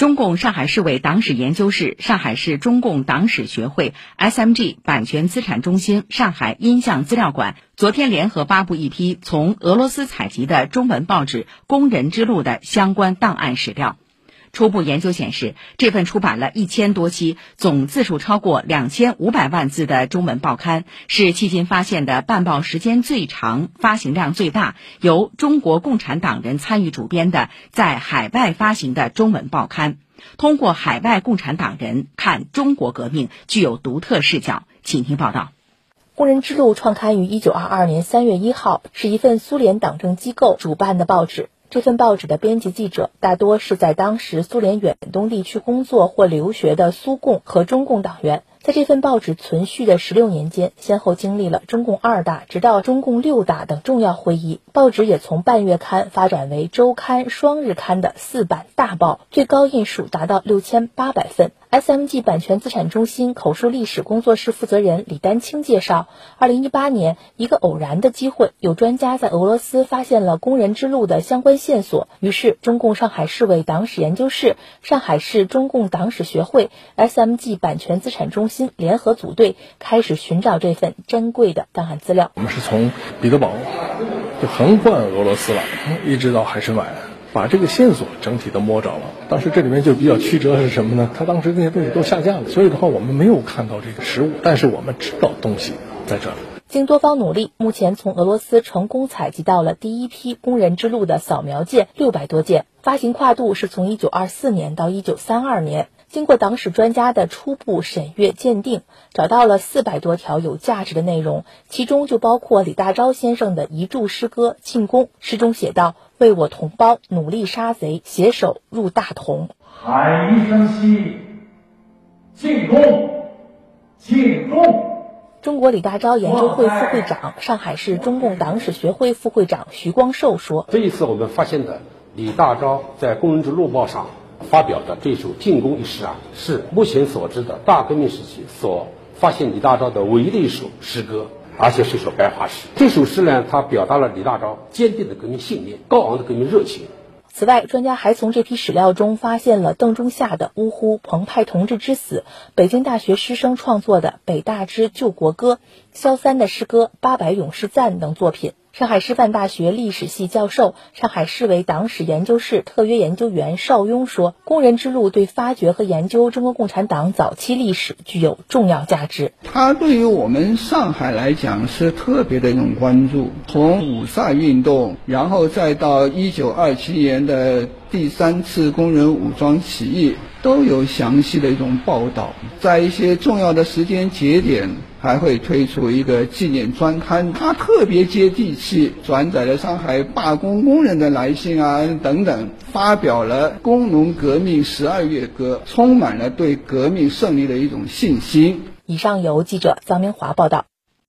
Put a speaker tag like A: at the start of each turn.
A: 中共上海市委党史研究室、上海市中共党史学会、SMG 版权资产中心、上海音像资料馆昨天联合发布一批从俄罗斯采集的中文报纸《工人之路》的相关档案史料。初步研究显示，这份出版了一千多期、总字数超过两千五百万字的中文报刊，是迄今发现的办报时间最长、发行量最大、由中国共产党人参与主编的在海外发行的中文报刊。通过海外共产党人看中国革命，具有独特视角。请听报道。
B: 《工人之路》创刊于一九二二年三月一号，是一份苏联党政机构主办的报纸。这份报纸的编辑记者大多是在当时苏联远东地区工作或留学的苏共和中共党员。在这份报纸存续的十六年间，先后经历了中共二大直到中共六大等重要会议。报纸也从半月刊发展为周刊、双日刊的四版大报，最高印数达到六千八百份。SMG 版权资产中心口述历史工作室负责人李丹青介绍，二零一八年，一个偶然的机会，有专家在俄罗斯发现了工人之路的相关线索，于是中共上海市委党史研究室、上海市中共党史学会、SMG 版权资产中心联合组队，开始寻找这份珍贵的档案资料。
C: 我们是从彼得堡就横贯俄罗斯了，一直到海参崴。把这个线索整体都摸着了，当时这里面就比较曲折是什么呢？他当时那些东西都下架了，所以的话我们没有看到这个实物，但是我们知道东西在这里。
B: 经多方努力，目前从俄罗斯成功采集到了第一批工人之路的扫描件六百多件，发行跨度是从一九二四年到一九三二年。经过党史专家的初步审阅鉴定，找到了四百多条有价值的内容，其中就包括李大钊先生的遗著诗歌《进攻》，诗中写道：“为我同胞努力杀贼，携手入大同。”
D: 喊一声息，进攻，进攻！
B: 中国李大钊研究会副会长、上海市中共党史学会副会长徐光寿说：“
E: 这一次我们发现的李大钊在《工人之路报》上。”发表的这首进攻一诗啊，是目前所知的大革命时期所发现李大钊的唯一的一首诗歌，而且是一首白话诗。这首诗呢，它表达了李大钊坚定的革命信念、高昂的革命热情。
B: 此外，专家还从这批史料中发现了邓中夏的《呜呼，澎湃同志之死》，北京大学师生创作的《北大之救国歌》，萧三的诗歌《八百勇士赞》等作品。上海师范大学历史系教授、上海市委党史研究室特约研究员邵雍说：“工人之路对发掘和研究中国共产党早期历史具有重要价值。
F: 它对于我们上海来讲是特别的一种关注。从五卅运动，然后再到一九二七年的第三次工人武装起义，都有详细的一种报道。在一些重要的时间节点。”还会推出一个纪念专刊，它特别接地气，转载了上海罢工工人的来信啊等等，发表了《工农革命十二月歌》，充满了对革命胜利的一种信心。
B: 以上由记者张明华报道。